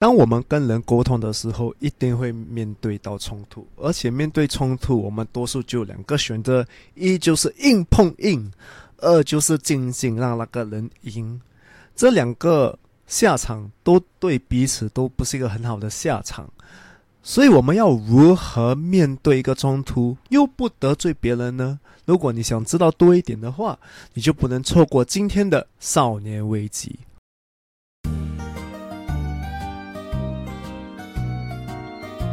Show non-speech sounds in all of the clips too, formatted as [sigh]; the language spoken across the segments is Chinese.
当我们跟人沟通的时候，一定会面对到冲突，而且面对冲突，我们多数就两个选择：一就是硬碰硬，二就是静静让那个人赢。这两个下场都对彼此都不是一个很好的下场，所以我们要如何面对一个冲突，又不得罪别人呢？如果你想知道多一点的话，你就不能错过今天的少年危机。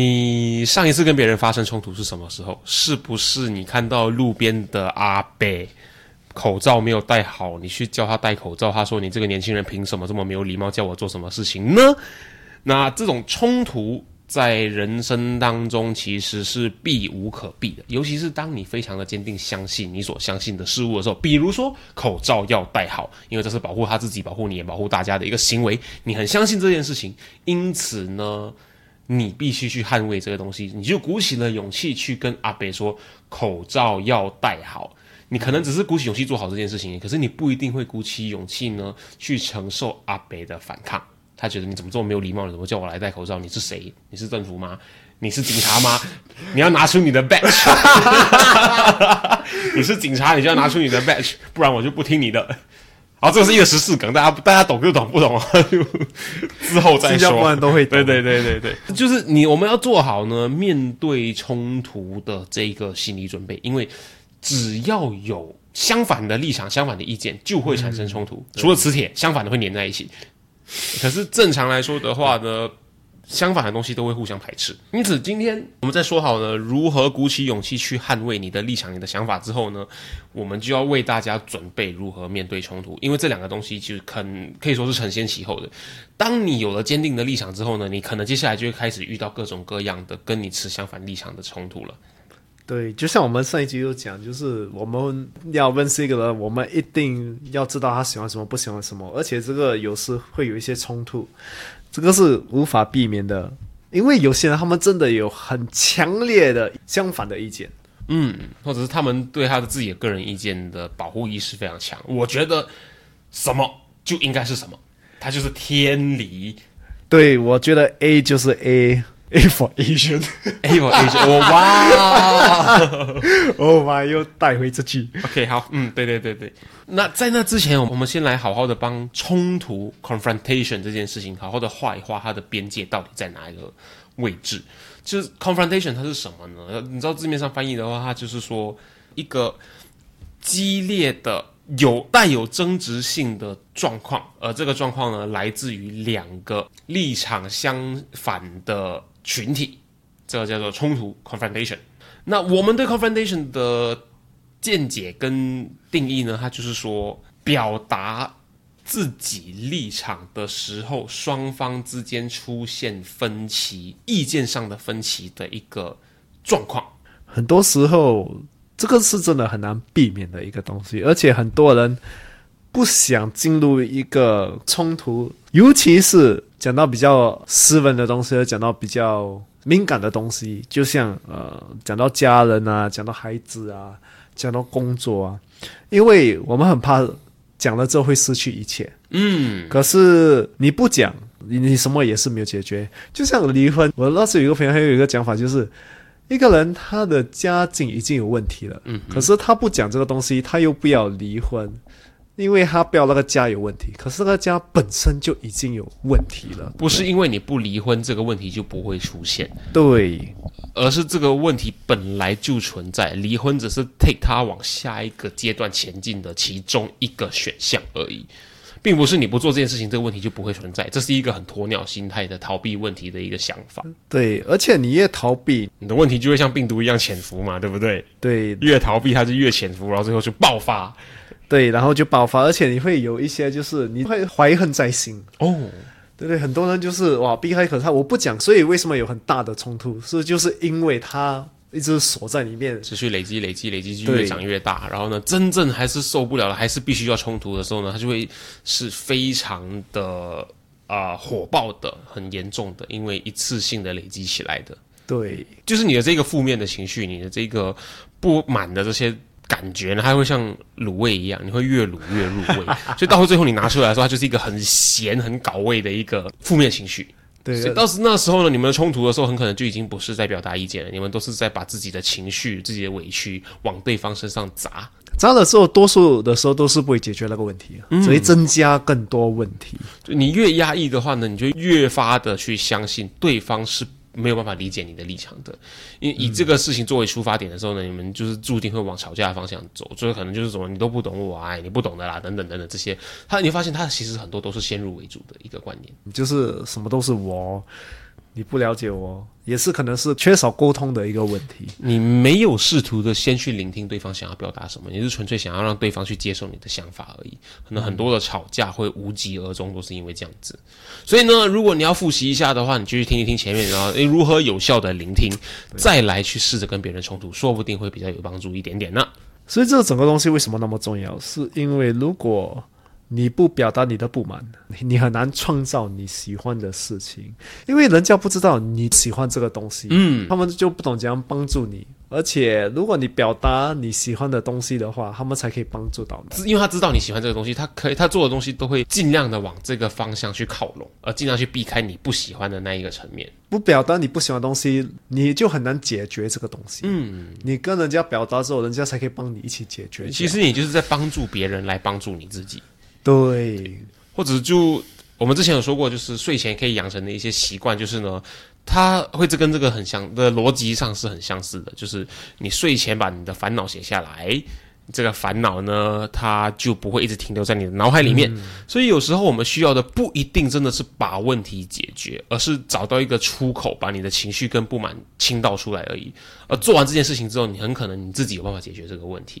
你上一次跟别人发生冲突是什么时候？是不是你看到路边的阿伯口罩没有戴好，你去叫他戴口罩，他说你这个年轻人凭什么这么没有礼貌，叫我做什么事情呢？那这种冲突在人生当中其实是避无可避的，尤其是当你非常的坚定相信你所相信的事物的时候，比如说口罩要戴好，因为这是保护他自己、保护你也保护大家的一个行为，你很相信这件事情，因此呢。你必须去捍卫这个东西，你就鼓起了勇气去跟阿北说口罩要戴好。你可能只是鼓起勇气做好这件事情，可是你不一定会鼓起勇气呢去承受阿北的反抗。他觉得你怎么这么没有礼貌？怎么叫我来戴口罩？你是谁？你是政府吗？你是警察吗？你要拿出你的 badge。[laughs] 你是警察，你就要拿出你的 badge，不然我就不听你的。好，这个是一个十四梗，大家大家懂就懂，不懂就 [laughs] 之后再说。不然都会对对对对对，就是你我们要做好呢面对冲突的这个心理准备，因为只要有相反的立场、相反的意见，就会产生冲突。除了磁铁，相反的会粘在一起。可是正常来说的话呢？相反的东西都会互相排斥，因此今天我们在说好呢，如何鼓起勇气去捍卫你的立场、你的想法之后呢，我们就要为大家准备如何面对冲突，因为这两个东西其实肯可以说是承先启后的。当你有了坚定的立场之后呢，你可能接下来就会开始遇到各种各样的跟你持相反立场的冲突了。对，就像我们上一集有讲，就是我们要认识一个人，我们一定要知道他喜欢什么、不喜欢什么，而且这个有时会有一些冲突。这个是无法避免的，因为有些人他们真的有很强烈的相反的意见，嗯，或者是他们对他的自己的个人意见的保护意识非常强。我觉得什么就应该是什么，他就是天理。对，我觉得 A 就是 A，A for Asian，A for Asian 我。哇，我妈，又带回这句。OK，好，嗯，对对对对。那在那之前，我们先来好好的帮冲突 confrontation 这件事情好好的画一画它的边界到底在哪一个位置。就是 confrontation 它是什么呢？你知道字面上翻译的话，它就是说一个激烈的、有带有争执性的状况，而这个状况呢，来自于两个立场相反的群体，这个叫做冲突 confrontation。那我们对 confrontation 的见解跟定义呢？它就是说，表达自己立场的时候，双方之间出现分歧、意见上的分歧的一个状况。很多时候，这个是真的很难避免的一个东西，而且很多人不想进入一个冲突，尤其是讲到比较私人的东西，讲到比较敏感的东西，就像呃，讲到家人啊，讲到孩子啊。讲到工作啊，因为我们很怕讲了之后会失去一切。嗯，可是你不讲，你你什么也是没有解决。就像离婚，我那时有一个朋友，还有一个讲法，就是一个人他的家境已经有问题了，嗯，可是他不讲这个东西，他又不要离婚。因为他不要那个家有问题，可是那个家本身就已经有问题了。不是因为你不离婚，这个问题就不会出现。对，而是这个问题本来就存在，离婚只是 take 他往下一个阶段前进的其中一个选项而已，并不是你不做这件事情，这个问题就不会存在。这是一个很鸵鸟心态的逃避问题的一个想法。对，而且你越逃避，你的问题就会像病毒一样潜伏嘛，对不对？对，越逃避它就越潜伏，然后最后就爆发。对，然后就爆发，而且你会有一些就是你会怀恨在心。哦，对对，很多人就是哇避开，可是他我不讲，所以为什么有很大的冲突？是就是因为他一直锁在里面。持续累积、累积、累积，就越长越大。然后呢，真正还是受不了了，还是必须要冲突的时候呢，他就会是非常的啊、火爆的、很严重的，因为一次性的累积起来的，对就是你的这个负面的情绪，你的这个不满的这些。感觉呢，它会像卤味一样，你会越卤越入味，[laughs] 所以到最后你拿出来的时候，它就是一个很咸、很搞味的一个负面情绪。对所以到时那时候呢，你们的冲突的时候，很可能就已经不是在表达意见了，你们都是在把自己的情绪、自己的委屈往对方身上砸。砸了之后，多数的时候都是不会解决那个问题，嗯只会增加更多问题。就你越压抑的话呢，你就越发的去相信对方是没有办法理解你的立场的。因为以这个事情作为出发点的时候呢，你们就是注定会往吵架的方向走，所以可能就是什么你都不懂我，哎，你不懂的啦，等等等等这些，他你会发现他其实很多都是先入为主的一个观念。就是什么都是我，你不了解我，也是可能是缺少沟通的一个问题。你没有试图的先去聆听对方想要表达什么，你是纯粹想要让对方去接受你的想法而已。可能很多的吵架会无疾而终，都是因为这样子。所以呢，如果你要复习一下的话，你就去听一听前面，然后诶如何有效的聆听，再来去试着跟别人冲突，说不定会比较有帮助一点点呢。所以这整个东西为什么那么重要？是因为如果你不表达你的不满，你你很难创造你喜欢的事情，因为人家不知道你喜欢这个东西，嗯，他们就不懂怎样帮助你。而且，如果你表达你喜欢的东西的话，他们才可以帮助到你。因为他知道你喜欢这个东西，他可以他做的东西都会尽量的往这个方向去靠拢，而尽量去避开你不喜欢的那一个层面。不表达你不喜欢的东西，你就很难解决这个东西。嗯，你跟人家表达之后，人家才可以帮你一起解决。其实你就是在帮助别人来帮助你自己。对，或者就我们之前有说过，就是睡前可以养成的一些习惯，就是呢，它会这跟这个很相的逻辑上是很相似的，就是你睡前把你的烦恼写下来。这个烦恼呢，它就不会一直停留在你的脑海里面。所以有时候我们需要的不一定真的是把问题解决，而是找到一个出口，把你的情绪跟不满倾倒出来而已。而做完这件事情之后，你很可能你自己有办法解决这个问题。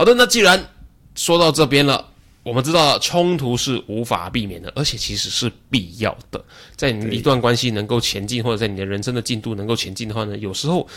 好的，那既然说到这边了，我们知道冲突是无法避免的，而且其实是必要的。在你一段关系能够前进，或者在你的人生的进度能够前进的话呢，有时候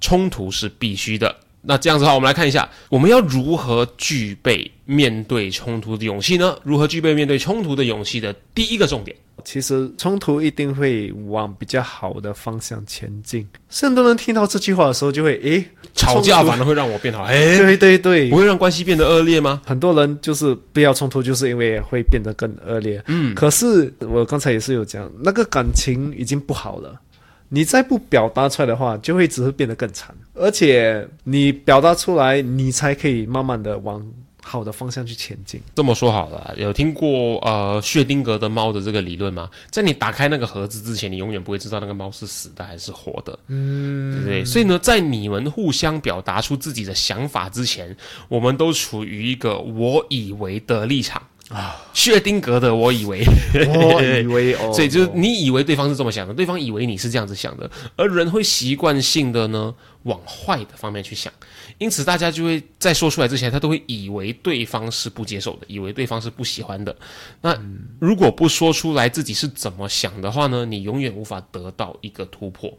冲突是必须的。那这样子的话，我们来看一下，我们要如何具备面对冲突的勇气呢？如何具备面对冲突的勇气的第一个重点，其实冲突一定会往比较好的方向前进。很多人听到这句话的时候，就会诶，吵架反而会让我变好，诶，对对对不，会让关系变得恶劣吗？很多人就是不要冲突，就是因为会变得更恶劣。嗯，可是我刚才也是有讲，那个感情已经不好了，你再不表达出来的话，就会只会变得更惨。而且你表达出来，你才可以慢慢的往好的方向去前进。这么说好了，有听过呃薛丁格的猫的这个理论吗？在你打开那个盒子之前，你永远不会知道那个猫是死的还是活的，嗯，对不对？所以呢，在你们互相表达出自己的想法之前，我们都处于一个我以为的立场啊，薛丁格的我以为，我以为哦，[laughs] 所以就是你以为对方是这么想的，对方以为你是这样子想的，而人会习惯性的呢往坏的方面去想，因此大家就会在说出来之前，他都会以为对方是不接受的，以为对方是不喜欢的。那如果不说出来自己是怎么想的话呢，你永远无法得到一个突破，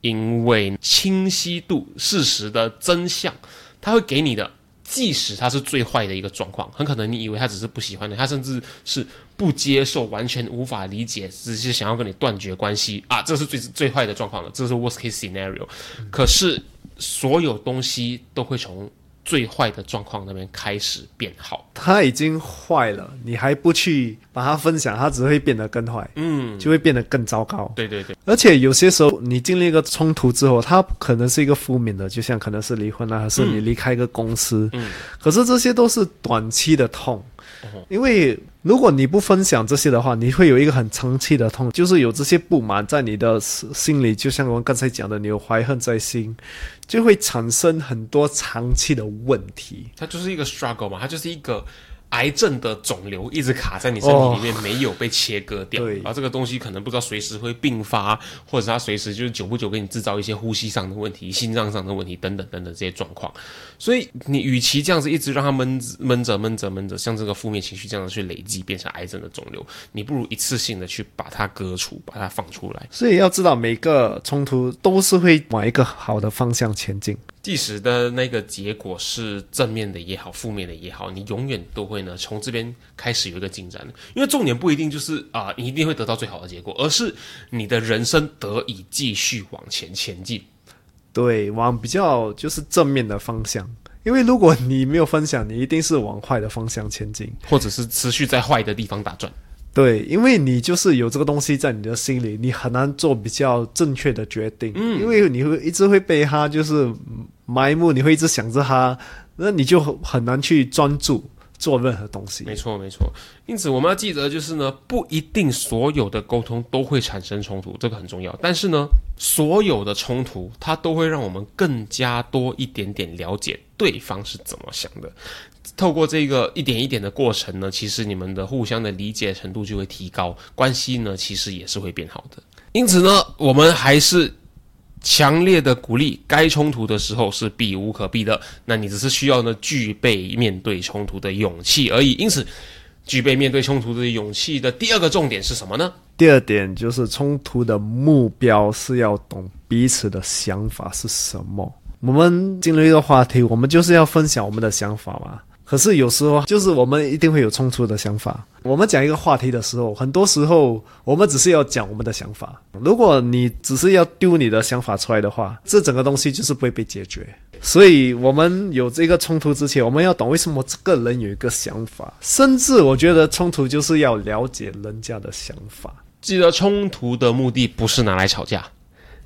因为清晰度、事实的真相，他会给你的。即使他是最坏的一个状况，很可能你以为他只是不喜欢你，他甚至是不接受、完全无法理解，只是想要跟你断绝关系啊！这是最最坏的状况了，这是 worst case scenario。可是所有东西都会从最坏的状况那边开始变好。他已经坏了，你还不去把它分享，它只会变得更坏，嗯，就会变得更糟糕。对对对，而且有些时候，你经历一个冲突之后，它可能是一个负面的，就像可能是离婚啊，还是你离开一个公司。嗯，可是这些都是短期的痛，哦因为如果你不分享这些的话，你会有一个很长期的痛，就是有这些不满在你的心心里，就像我们刚才讲的，你有怀恨在心，就会产生很多长期的问题。它就是一个 struggle 嘛，它就是一个癌症的肿瘤一直卡在你身体里面，没有被切割掉。对然后这个东西可能不知道随时会并发，或者它随时就是久不久给你制造一些呼吸上的问题、心脏上的问题等等等等这些状况。所以你与其这样子一直让它闷闷着、闷着、闷着，像这个负面情绪这样子去累积变成癌症的肿瘤，你不如一次性的去把它割除，把它放出来。所以要知道，每个冲突都是会往一个好的方向前进。即使的那个结果是正面的也好，负面的也好，你永远都会呢从这边开始有一个进展的。因为重点不一定就是啊、你一定会得到最好的结果，而是你的人生得以继续往前前进。对，往比较就是正面的方向。因为如果你没有分享，你一定是往坏的方向前进。或者是持续在坏的地方打转。对，因为你就是有这个东西在你的心里，你很难做比较正确的决定。嗯，因为你会一直会被他就是埋没，你会一直想着他，那你就很难去专注做任何东西。没错，没错。因此，我们要记得，就是呢，不一定所有的沟通都会产生冲突，这个很重要。但是呢，所有的冲突，它都会让我们更加多一点点了解对方是怎么想的。透过这个一点一点的过程呢，其实你们的互相的理解程度就会提高，关系呢其实也是会变好的。因此呢，我们还是强烈的鼓励，该冲突的时候是避无可避的。那你只是需要呢具备面对冲突的勇气而已。因此，具备面对冲突的勇气的第二个重点是什么呢？第二点就是冲突的目标是要懂彼此的想法是什么。我们进入一个话题，我们就是要分享我们的想法嘛。可是有时候就是我们一定会有冲突的想法。我们讲一个话题的时候，很多时候我们只是要讲我们的想法。如果你只是要丢你的想法出来的话，这整个东西就是不会被解决。所以，我们有这个冲突之前，我们要懂为什么这个人有一个想法。甚至我觉得冲突就是要了解人家的想法。记得冲突的目的不是拿来吵架，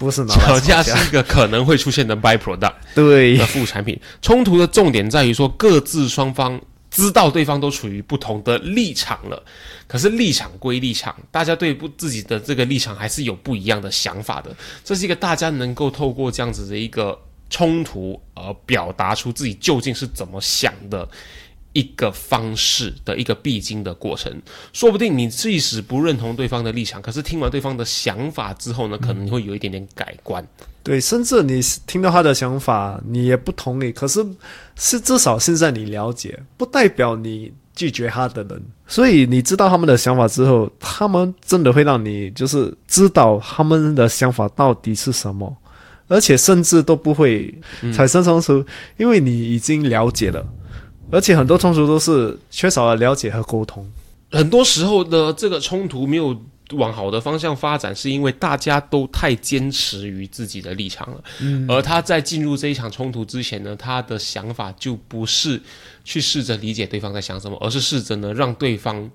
不是拿来吵架架是一个可能会出现的 byproduct 对的副产品。冲突的重点在于说，各自双方知道对方都处于不同的立场了，可是立场归立场，大家对不自己的这个立场还是有不一样的想法的。这是一个大家能够透过这样子的一个冲突而表达出自己究竟是怎么想的。一个方式的一个必经的过程，说不定你即使不认同对方的立场，可是听完对方的想法之后呢，可能你会有一点点改观。对，甚至你听到他的想法，你也不同意，可是是至少现在你了解，不代表你拒绝他的人。所以你知道他们的想法之后，他们真的会让你就是知道他们的想法到底是什么，而且甚至都不会产生冲突，因为你已经了解了。而且很多冲突都是缺少了了解和沟通。很多时候呢，这个冲突没有往好的方向发展，是因为大家都太坚持于自己的立场了。嗯，而他在进入这一场冲突之前呢，他的想法就不是去试着理解对方在想什么，而是试着呢让对方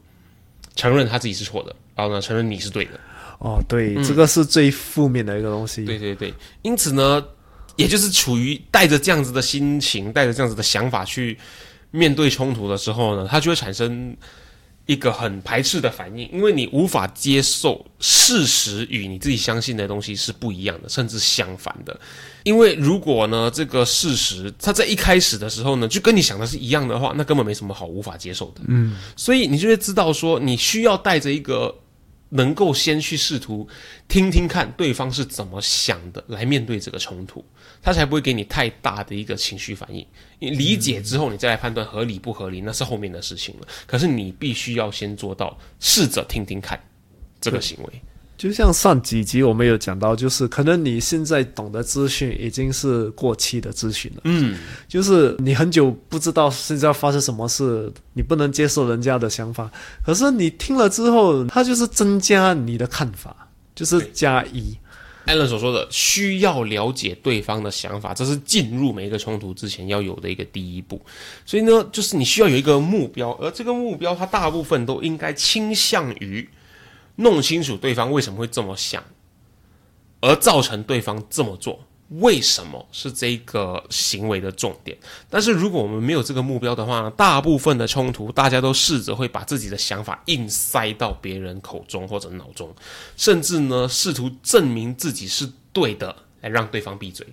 承认他自己是错的，然后呢承认你是对的。哦，对，这个是最负面的一个东西。对对对，因此呢，也就是处于带着这样子的心情，带着这样子的想法去面对冲突的时候呢，他就会产生一个很排斥的反应，因为你无法接受事实与你自己相信的东西是不一样的，甚至相反的。因为如果呢，这个事实它在一开始的时候呢，就跟你想的是一样的话，那根本没什么好无法接受的。嗯，所以你就会知道说，你需要带着一个。能够先去试图听听看对方是怎么想的，来面对这个冲突，他才不会给你太大的一个情绪反应。你理解之后，你再来判断合理不合理，那是后面的事情了。可是你必须要先做到试着听听看这个行为。就像上几集我们有讲到，就是可能你现在懂得资讯已经是过期的资讯了。嗯，就是你很久不知道现在发生什么事，你不能接受人家的想法，可是你听了之后，它就是增加你的看法，就是加一。艾伦所说的，需要了解对方的想法，这是进入每一个冲突之前要有的一个第一步。所以呢，就是你需要有一个目标，而这个目标，它大部分都应该倾向于弄清楚对方为什么会这么想，而造成对方这么做。为什么是这个行为的重点？但是如果我们没有这个目标的话呢？大部分的冲突，大家都试着会把自己的想法硬塞到别人口中或者脑中，甚至呢，试图证明自己是对的，来让对方闭嘴。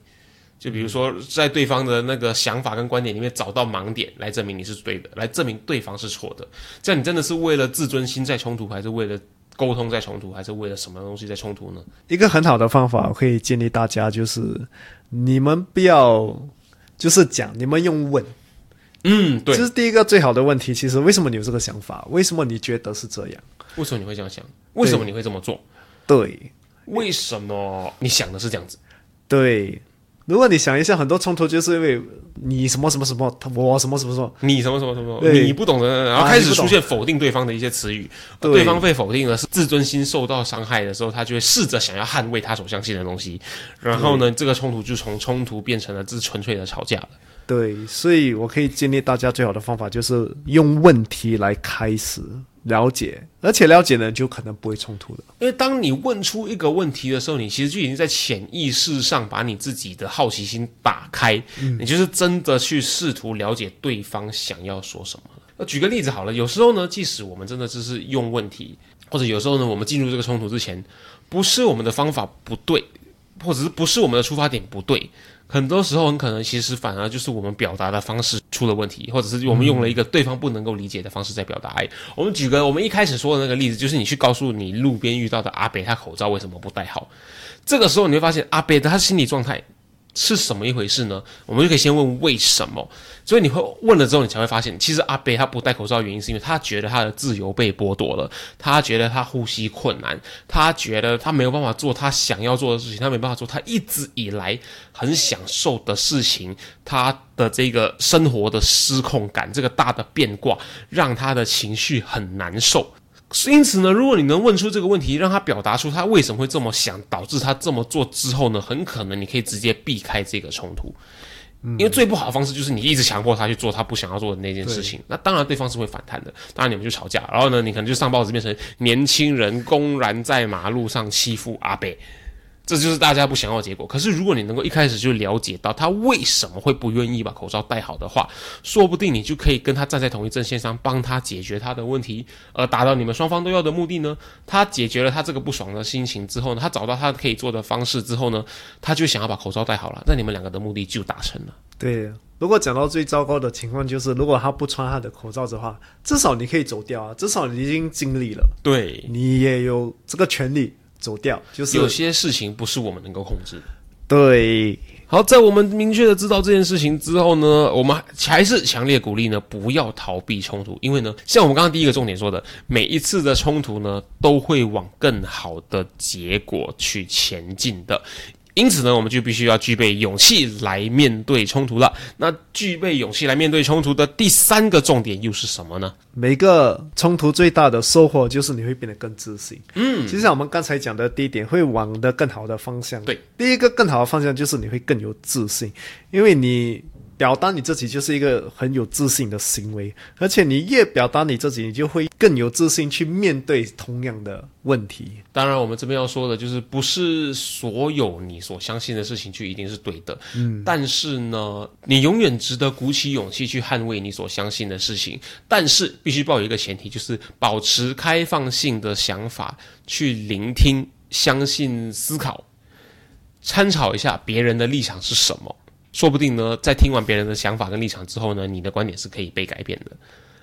就比如说，在对方的那个想法跟观点里面找到盲点，来证明你是对的，来证明对方是错的。这样你真的是为了自尊心在冲突，还是为了？沟通在冲突，还是为了什么东西在冲突呢？一个很好的方法，我可以建议大家，就是你们不要就是讲，你们用问。嗯，对，这是第一个最好的问题。其实，为什么你有这个想法？为什么你觉得是这样？为什么你会这样想？为什么你会这么做？对，为什么你想的是这样子？对。如果你想一下，很多冲突就是因为你什么什么什么，我什么什么什么，你什么什么什么，你不懂的，然后开始出现否定对方的一些词语，对。方被否定了，是自尊心受到伤害的时候，他就会试着想要捍卫他所相信的东西，然后呢，这个冲突就从冲突变成了这纯粹的吵架了。对，所以我可以建议大家最好的方法就是用问题来开始。了解，而且了解呢，就可能不会冲突的。因为当你问出一个问题的时候，你其实就已经在潜意识上把你自己的好奇心打开，你就是真的去试图了解对方想要说什么。那举个例子好了，有时候呢，即使我们真的只是用问题，或者有时候呢，我们进入这个冲突之前，不是我们的方法不对，或者是不是我们的出发点不对。很多时候很可能，其实反而就是我们表达的方式出了问题，或者是我们用了一个对方不能够理解的方式在表达爱。我们举个我们一开始说的那个例子，就是你去告诉你路边遇到的阿北，他口罩为什么不戴好？这个时候你会发现，阿北的他心理状态。是什么一回事呢？我们就可以先问为什么。所以你会问了之后，你才会发现，其实阿贝他不戴口罩的原因是因为他觉得他的自由被剥夺了，他觉得他呼吸困难，他觉得他没有办法做他想要做的事情，他没办法做他一直以来很享受的事情，他的这个生活的失控感，这个大的变卦，让他的情绪很难受。因此呢，如果你能问出这个问题，让他表达出他为什么会这么想，导致他这么做之后呢，很可能你可以直接避开这个冲突。因为最不好的方式就是你一直强迫他去做他不想要做的那件事情，那当然对方是会反弹的，当然你们就吵架，然后呢，你可能就上报纸变成年轻人公然在马路上欺负阿贝。这就是大家不想要的结果。可是，如果你能够一开始就了解到他为什么会不愿意把口罩戴好的话，说不定你就可以跟他站在同一阵线上，帮他解决他的问题，而达到你们双方都要的目的呢？他解决了他这个不爽的心情之后呢，他找到他可以做的方式之后呢，他就想要把口罩戴好了。那你们两个的目的就达成了。对，如果讲到最糟糕的情况，就是如果他不穿他的口罩的话，至少你可以走掉啊，至少你已经尽力了。对，你也有这个权利。走掉，就是有些事情不是我们能够控制。对，好，在我们明确的知道这件事情之后呢，我们还是强烈鼓励呢，不要逃避冲突，因为呢，像我们刚刚第一个重点说的，每一次的冲突呢，都会往更好的结果去前进的。因此呢，我们就必须要具备勇气来面对冲突了。那具备勇气来面对冲突的第三个重点又是什么呢？每个冲突最大的收获就是你会变得更自信。嗯，其实我们刚才讲的第一点会往的更好的方向。对，第一个更好的方向就是你会更有自信，因为你。表达你自己就是一个很有自信的行为，而且你越表达你自己，你就会更有自信去面对同样的问题。当然，我们这边要说的就是，不是所有你所相信的事情就一定是对的。嗯，但是呢，你永远值得鼓起勇气去捍卫你所相信的事情。但是，必须抱有一个前提，就是保持开放性的想法，去聆听、相信、思考，参考一下别人的立场是什么。说不定呢，在听完别人的想法跟立场之后呢，你的观点是可以被改变的，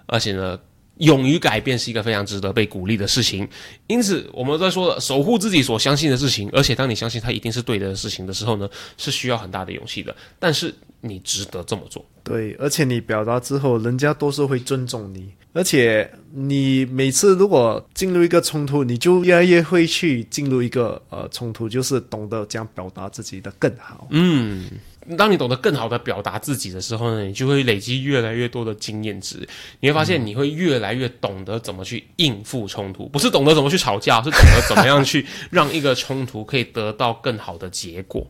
而且呢，勇于改变是一个非常值得被鼓励的事情。因此，我们在说守护自己所相信的事情，而且当你相信它一定是对的事情的时候呢，是需要很大的勇气的。但是你值得这么做。对，而且你表达之后，人家都是会尊重你。而且你每次如果进入一个冲突，你就越来越会去进入一个呃冲突，就是懂得这样表达自己的更好。嗯，当你懂得更好的表达自己的时候呢，你就会累积越来越多的经验值。你会发现，你会越来越懂得怎么去应付冲突，不是懂得怎么去吵架，是懂得怎么样去让一个冲突可以得到更好的结果。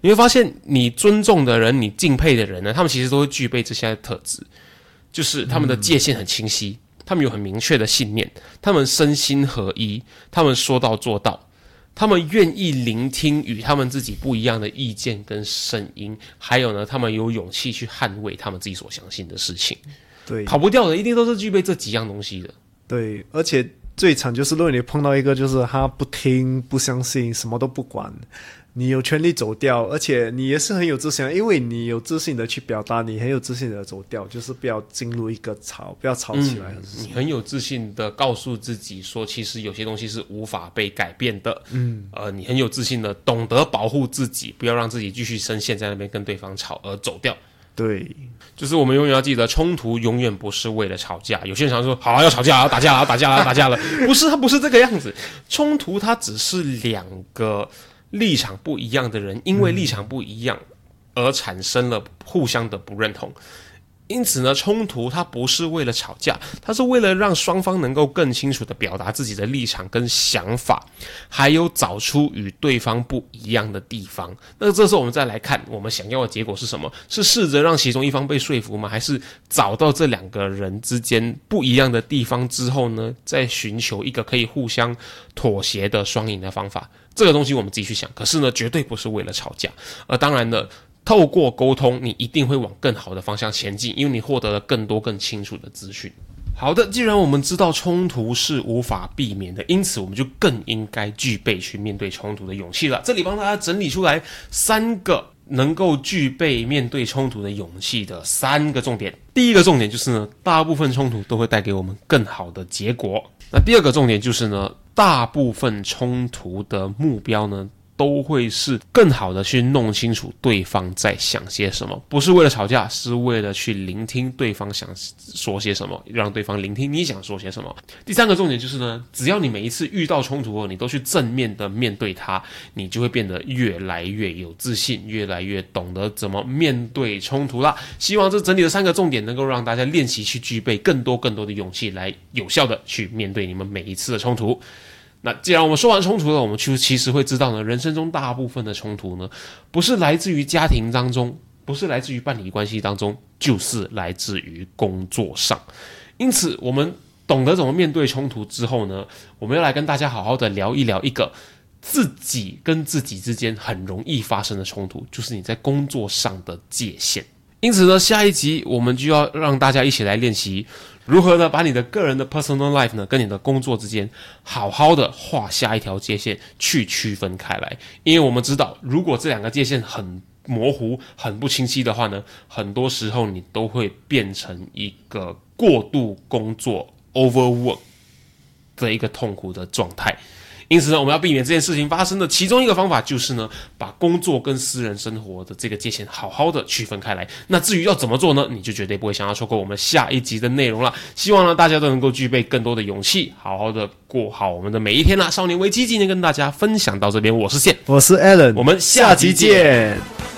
你会发现，你尊重的人，你敬佩的人呢，他们其实都会具备这些特质，就是他们的界限很清晰，他们有很明确的信念，他们身心合一，他们说到做到。他们愿意聆听与他们自己不一样的意见跟声音，还有呢，他们有勇气去捍卫他们自己所相信的事情。对，跑不掉的，一定都是具备这几样东西的。对，而且最惨就是，如果你碰到一个就是他不听、不相信、什么都不管。你有权利走掉，而且你也是很有自信，因为你有自信的去表达，你很有自信的走掉，就是不要进入一个吵，不要吵起来。你很有自信的告诉自己说，其实有些东西是无法被改变的。嗯，呃，你很有自信的懂得保护自己，不要让自己继续深陷在那边跟对方吵而走掉。对，就是我们永远要记得，冲突永远不是为了吵架。有些人常说，好要吵架，要打架了，要打架了，要打架了，不是，它不是这个样子。冲突它只是两个。立场不一样的人，因为立场不一样而产生了互相的不认同。因此呢，冲突它不是为了吵架，它是为了让双方能够更清楚的表达自己的立场跟想法，还有找出与对方不一样的地方。那这时候我们再来看，我们想要的结果是什么？是试着让其中一方被说服吗？还是找到这两个人之间不一样的地方之后呢，再寻求一个可以互相妥协的双赢的方法？这个东西我们自己去想。可是呢，绝对不是为了吵架。而当然呢。透过沟通，你一定会往更好的方向前进，因为你获得了更多、更清楚的资讯。好的，既然我们知道冲突是无法避免的，因此我们就更应该具备去面对冲突的勇气了。这里帮大家整理出来三个能够具备面对冲突的勇气的三个重点。第一个重点就是呢，大部分冲突都会带给我们更好的结果。那第二个重点就是呢，大部分冲突的目标呢。都会是更好的去弄清楚对方在想些什么，不是为了吵架，是为了去聆听对方想说些什么，让对方聆听你想说些什么。第三个重点就是呢，只要你每一次遇到冲突后，你都去正面的面对它，你就会变得越来越有自信，越来越懂得怎么面对冲突啦。希望这整理的三个重点能够让大家练习去具备更多更多的勇气，来有效的去面对你们每一次的冲突。那既然我们说完冲突了，我们就其实会知道呢，人生中大部分的冲突呢，不是来自于家庭当中，不是来自于伴侣关系当中，就是来自于工作上。因此，我们懂得怎么面对冲突之后呢，我们要来跟大家好好的聊一聊一个自己跟自己之间很容易发生的冲突，就是你在工作上的界限。因此呢，下一集我们就要让大家一起来练习。如何呢？把你的个人的 personal life 呢，跟你的工作之间好好的画下一条界限，去区分开来。因为我们知道，如果这两个界限很模糊、很不清晰的话呢，很多时候你都会变成一个过度工作 overwork 的一个痛苦的状态。因此呢，我们要避免这件事情发生的其中一个方法，就是呢，把工作跟私人生活的这个界限好好的区分开来。那至于要怎么做呢？你就绝对不会想要错过我们下一集的内容了。希望呢，大家都能够具备更多的勇气，好好的过好我们的每一天啦。少年危机今天跟大家分享到这边，我是线，我是 Alan，我们下集见。